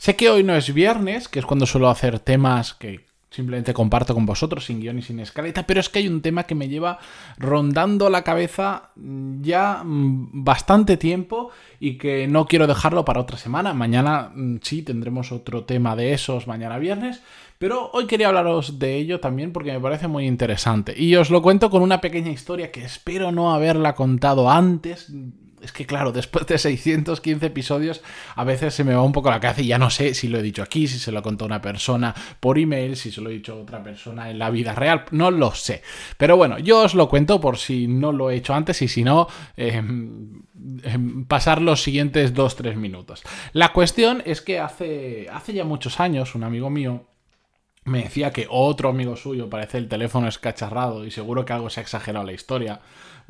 Sé que hoy no es viernes, que es cuando suelo hacer temas que simplemente comparto con vosotros sin guion y sin escaleta, pero es que hay un tema que me lleva rondando la cabeza ya mm, bastante tiempo y que no quiero dejarlo para otra semana. Mañana mm, sí tendremos otro tema de esos, mañana viernes, pero hoy quería hablaros de ello también porque me parece muy interesante. Y os lo cuento con una pequeña historia que espero no haberla contado antes es que claro, después de 615 episodios, a veces se me va un poco la cabeza y ya no sé si lo he dicho aquí, si se lo contó una persona por email, si se lo he dicho a otra persona en la vida real, no lo sé. Pero bueno, yo os lo cuento por si no lo he hecho antes y si no, em, em, pasar los siguientes 2-3 minutos. La cuestión es que hace, hace ya muchos años, un amigo mío, me decía que otro amigo suyo parece el teléfono escacharrado y seguro que algo se ha exagerado la historia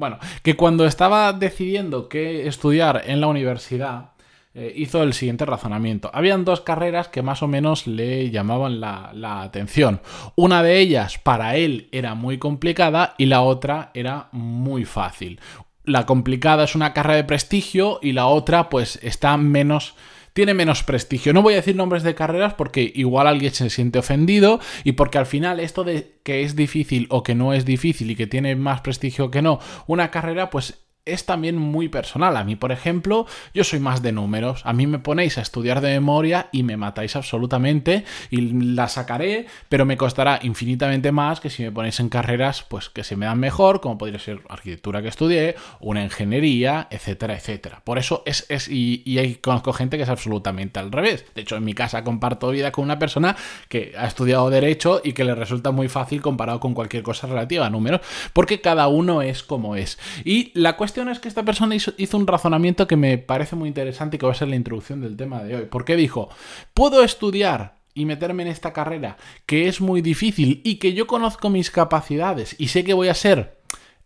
bueno, que cuando estaba decidiendo qué estudiar en la universidad, eh, hizo el siguiente razonamiento. Habían dos carreras que más o menos le llamaban la, la, atención. Una de ellas para él era muy complicada y la otra era muy fácil. La complicada es una carrera de prestigio y la otra pues está menos tiene menos prestigio. No voy a decir nombres de carreras porque igual alguien se siente ofendido y porque al final esto de que es difícil o que no es difícil y que tiene más prestigio que no una carrera, pues es también muy personal. A mí, por ejemplo, yo soy más de números. A mí me ponéis a estudiar de memoria y me matáis absolutamente y la sacaré, pero me costará infinitamente más que si me ponéis en carreras pues que se me dan mejor, como podría ser arquitectura que estudié, una ingeniería, etcétera, etcétera. Por eso es, es y, y conozco gente que es absolutamente al revés. De hecho, en mi casa comparto vida con una persona que ha estudiado derecho y que le resulta muy fácil comparado con cualquier cosa relativa a números, porque cada uno es como es. Y la cuestión es que esta persona hizo, un razonamiento que me parece muy interesante y que va a ser la introducción del tema de hoy. Porque dijo, puedo estudiar y meterme en esta carrera que es muy difícil y que yo conozco mis capacidades y sé que voy a ser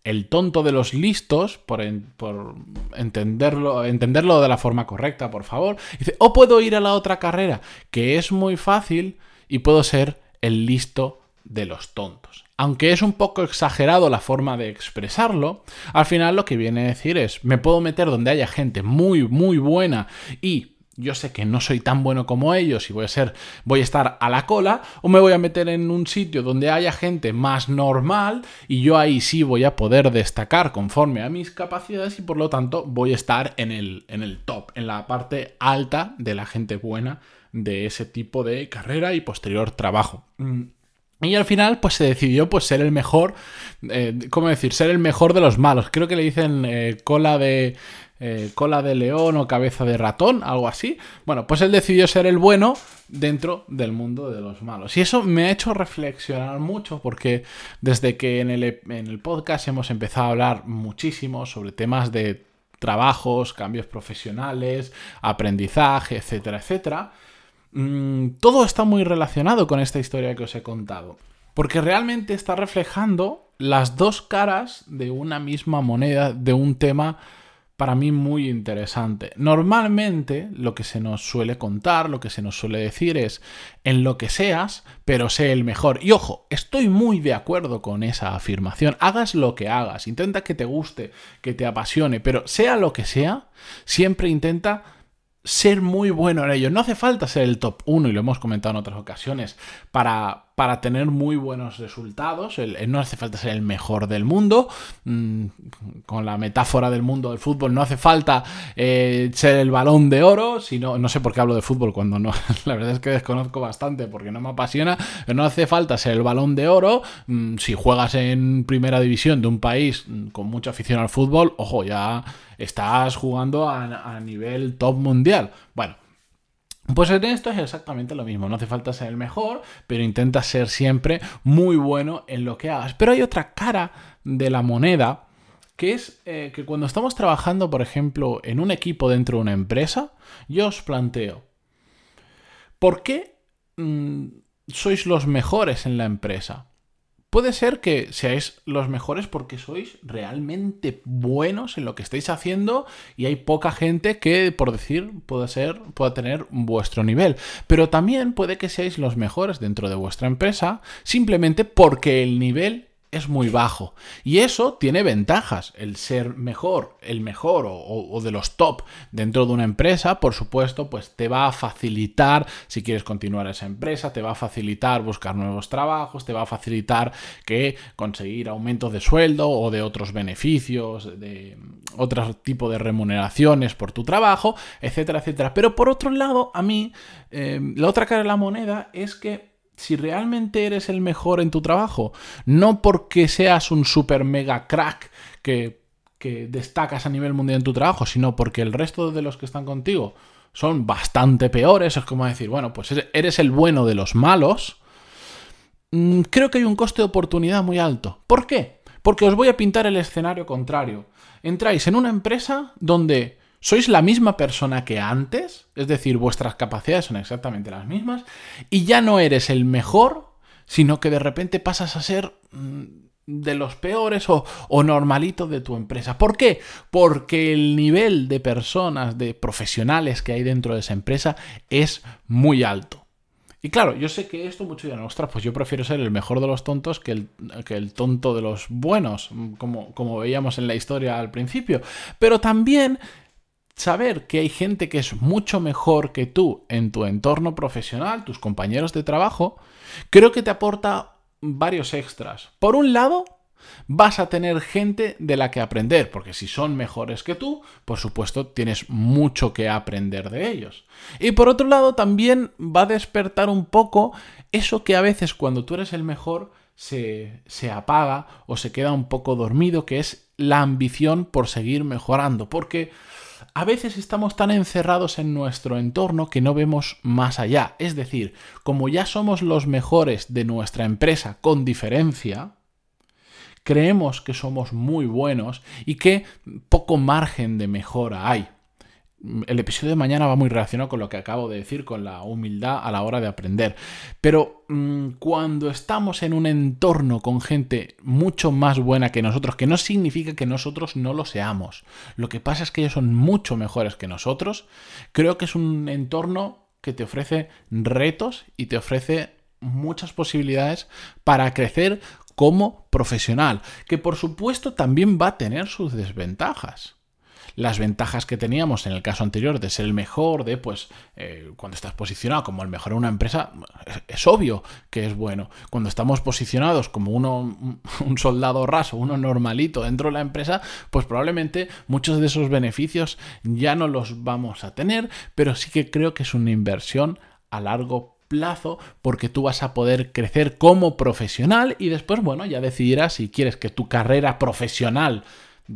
el tonto de los listos, por, por, entenderlo, entenderlo de la forma correcta, por favor. Dice, o puedo ir a la otra carrera, que es muy fácil, y puedo ser el listo de los tontos aunque es un poco exagerado la forma de expresarlo, al final lo que viene a decir es, me puedo meter donde haya gente muy, muy buena y yo sé que no soy tan bueno como ellos y voy a ser, voy a estar a la cola, o me voy a meter en un sitio donde haya gente más normal y yo ahí sí voy a poder destacar conforme a mis capacidades y por lo tanto voy a estar en el, en el top, en la parte alta de la gente buena de ese tipo de carrera y posterior trabajo. Y al final, pues se decidió pues, ser el mejor, eh, ¿cómo decir? Ser el mejor de los malos. Creo que le dicen eh, cola de eh, cola de león o cabeza de ratón, algo así. Bueno, pues él decidió ser el bueno dentro del mundo de los malos. Y eso me ha hecho reflexionar mucho porque desde que en el, en el podcast hemos empezado a hablar muchísimo sobre temas de trabajos, cambios profesionales, aprendizaje, etcétera, etcétera Mm, todo está muy relacionado con esta historia que os he contado. Porque realmente está reflejando las dos caras de una misma moneda, de un tema para mí muy interesante. Normalmente lo que se nos suele contar, lo que se nos suele decir es en lo que seas, pero sé el mejor. Y ojo, estoy muy de acuerdo con esa afirmación. Hagas lo que hagas, intenta que te guste, que te apasione, pero sea lo que sea, siempre intenta ser muy bueno en ello. No hace falta ser el top 1, y lo hemos comentado en otras ocasiones, para, para tener muy buenos resultados. no hace falta ser el mejor del mundo. Mm, con la metáfora del mundo del fútbol, no hace falta eh, ser el balón de oro. Sino, no sé por qué hablo de fútbol cuando no. La verdad es que desconozco bastante porque no me apasiona. No hace falta ser el balón de oro. Mm, si juegas en primera división de un país mm, con mucha afición al fútbol, ojo, ya estás jugando a, nivel top mundial. Bueno, pues esto es exactamente lo mismo, no hace falta ser el mejor, pero intenta ser siempre muy bueno en lo que hagas. Pero hay otra cara de la moneda, que es eh, que cuando estamos trabajando, por ejemplo, en un equipo dentro de una empresa, yo os planteo, ¿por qué mm, sois los mejores en la empresa? Puede ser que seáis los mejores porque sois realmente buenos en lo que estáis haciendo y hay poca gente que, por decir, pueda ser, pueda tener vuestro nivel. Pero también puede que seáis los mejores dentro de vuestra empresa simplemente porque el nivel es muy bajo. Y eso tiene ventajas. El ser mejor, el mejor o, de los top dentro de una empresa, por supuesto, pues te va a facilitar, si quieres continuar esa empresa, te va a facilitar buscar nuevos trabajos, te va a facilitar que conseguir aumentos de sueldo o de otros beneficios, de otro tipo de remuneraciones por tu trabajo, etcétera, etcétera. Pero por otro lado, a mí, eh, la otra cara de la moneda es que si realmente eres el mejor en tu trabajo, no porque seas un super mega crack que, que destacas a nivel mundial en tu trabajo, sino porque el resto de los que están contigo son bastante peores, es como decir, bueno, pues eres el bueno de los malos, mm, creo que hay un coste de oportunidad muy alto. ¿Por qué? Porque os voy a pintar el escenario contrario. Entráis en una empresa donde sois la misma persona que antes, es decir, vuestras capacidades son exactamente las mismas, y ya no eres el mejor, sino que de repente pasas a ser mm, de los peores o, o normalitos de tu empresa. ¿Por qué? Porque el nivel de personas, de profesionales que hay dentro de esa empresa es muy alto. Y claro, yo sé que esto mucho dirán, ostras, pues yo prefiero ser el mejor de los tontos que el, que el tonto de los buenos, como, como veíamos en la historia al principio. Pero también saber que hay gente que es mucho mejor que tú en tu entorno profesional, tus compañeros de trabajo, creo que te aporta varios extras. Por un lado, vas a tener gente de la que aprender, porque si son mejores que tú, por supuesto, tienes mucho que aprender de ellos. Y por otro lado, también va a despertar un poco eso que a veces cuando tú eres el mejor se, se apaga o se queda un poco dormido, que es la ambición por seguir mejorando, porque a veces estamos tan encerrados en nuestro entorno que no vemos más allá. Es decir, como ya somos los mejores de nuestra empresa con diferencia, creemos que somos muy buenos y que poco margen de mejora hay el episodio de mañana va muy relacionado con lo que acabo de decir, con la humildad a la hora de aprender. Pero mm, cuando estamos en un entorno con gente mucho más buena que nosotros, que no significa que nosotros no lo seamos, lo que pasa es que ellos son mucho mejores que nosotros, creo que es un entorno que te ofrece retos y te ofrece muchas posibilidades para crecer como profesional, que por supuesto también va a tener sus desventajas las ventajas que teníamos en el caso anterior de ser el mejor, de pues eh, cuando estás posicionado como el mejor en una empresa, es, obvio que es bueno. Cuando estamos posicionados como uno, un soldado raso, uno normalito dentro de la empresa, pues probablemente muchos de esos beneficios ya no los vamos a tener, pero sí que creo que es una inversión a largo plazo porque tú vas a poder crecer como profesional y después, bueno, ya decidirás si quieres que tu carrera profesional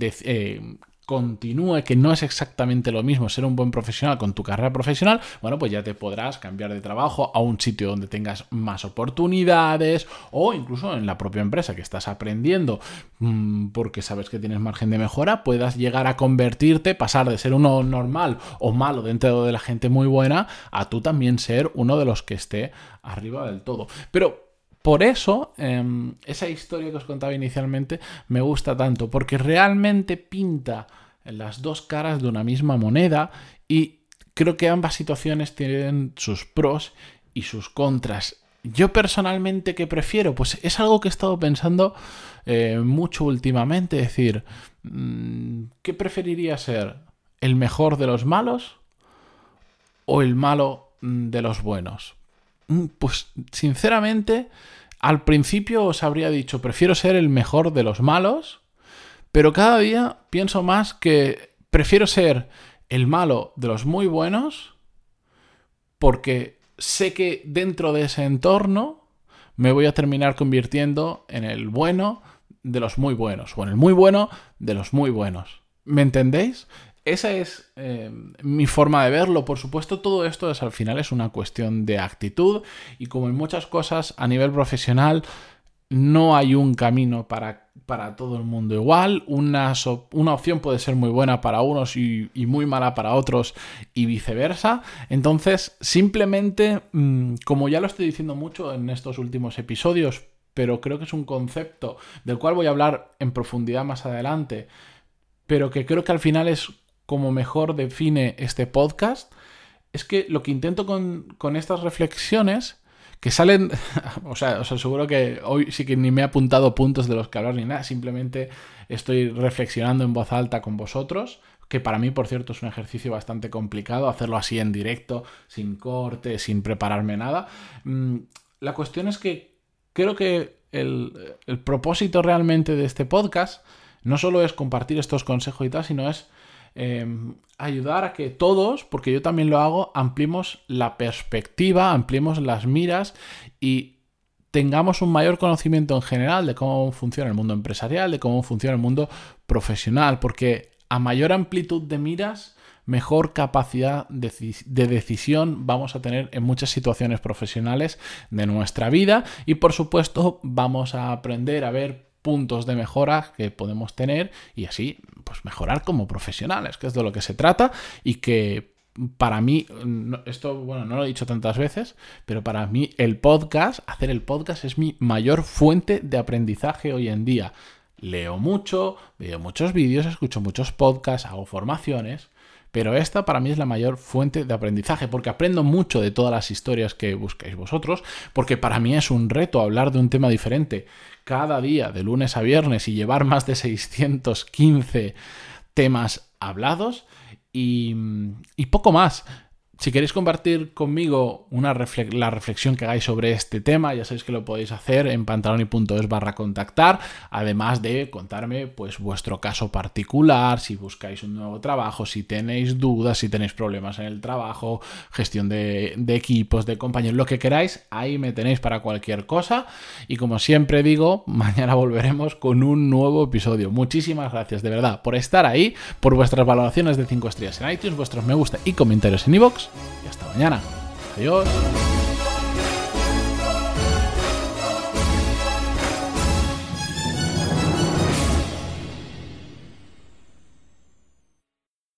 eh, continúe, que no es exactamente lo mismo ser un buen profesional con tu carrera profesional, bueno, pues ya te podrás cambiar de trabajo a un sitio donde tengas más oportunidades o incluso en la propia empresa que estás aprendiendo mm, porque sabes que tienes margen de mejora, puedas llegar a convertirte, pasar de ser uno normal o malo dentro de la gente muy buena a tú también ser uno de los que esté arriba del todo. Pero por eso, em, esa historia que os contaba inicialmente me gusta tanto, porque realmente pinta las dos caras de una misma moneda y creo que ambas situaciones tienen sus pros y sus contras. Yo personalmente, ¿qué prefiero? Pues es algo que he estado pensando eh, mucho últimamente, es decir, mm, ¿qué preferiría ser? ¿El mejor de los malos o el malo mm, de los buenos? Mm, pues sinceramente, al principio os habría dicho, prefiero ser el mejor de los malos, pero cada día pienso más que prefiero ser el malo de los muy buenos porque sé que dentro de ese entorno me voy a terminar convirtiendo en el bueno de los muy buenos o en el muy bueno de los muy buenos. ¿Me entendéis? Esa es eh, mi forma de verlo. Por supuesto, todo esto es al final es una cuestión de actitud y como en muchas cosas a nivel profesional, no hay un camino para, para todo el mundo igual. Una, una, opción puede ser muy buena para unos y, muy mala para otros y viceversa. Entonces, simplemente, mm, como ya lo estoy diciendo mucho en estos últimos episodios, pero creo que es un concepto del cual voy a hablar en profundidad más adelante, pero que creo que al final es como mejor define este podcast, es que lo que intento con, con estas reflexiones que salen, o sea, os aseguro que hoy sí que ni me he apuntado puntos de los que hablar ni nada, simplemente estoy reflexionando en voz alta con vosotros, que para mí, por cierto, es un ejercicio bastante complicado, hacerlo así en directo, sin corte, sin prepararme nada. Mm, la cuestión es que creo que el, el propósito realmente de este podcast no solo es compartir estos consejos y tal, sino es Em, ayudar a que todos, porque yo también lo hago, ampliemos la perspectiva, ampliemos las miras y tengamos un mayor conocimiento en general de cómo funciona el mundo empresarial, de cómo funciona el mundo profesional, porque a mayor amplitud de miras, mejor capacidad de, decisión vamos a tener en muchas situaciones profesionales de nuestra vida y por supuesto vamos a aprender a ver puntos de mejora que podemos tener y así pues mejorar como profesionales, que es de lo que se trata y que para mí, esto, bueno, no lo he dicho tantas veces, pero para mí el podcast, hacer el podcast es mi mayor fuente de aprendizaje hoy en día. Leo mucho, veo muchos vídeos, escucho muchos podcasts, hago formaciones, pero esta para mí es la mayor fuente de aprendizaje, porque aprendo mucho de todas las historias que buscáis vosotros, porque para mí es un reto hablar de un tema diferente cada día, de lunes a viernes, y llevar más de 615 temas hablados y, y poco más. Si queréis compartir conmigo la reflexión que hagáis sobre este tema, ya sabéis que lo podéis hacer en pantaloni.es barra contactar, además de contarme pues vuestro caso particular, si buscáis un nuevo trabajo, si tenéis dudas, si tenéis problemas en el trabajo, gestión de, de equipos, de compañeros, lo que queráis, ahí me tenéis para cualquier cosa. Y como siempre digo, mañana volveremos con un nuevo episodio. Muchísimas gracias de verdad por estar ahí, por vuestras valoraciones de 5 estrellas en iTunes, vuestros me gusta y comentarios en iVoox y hasta mañana. Adiós.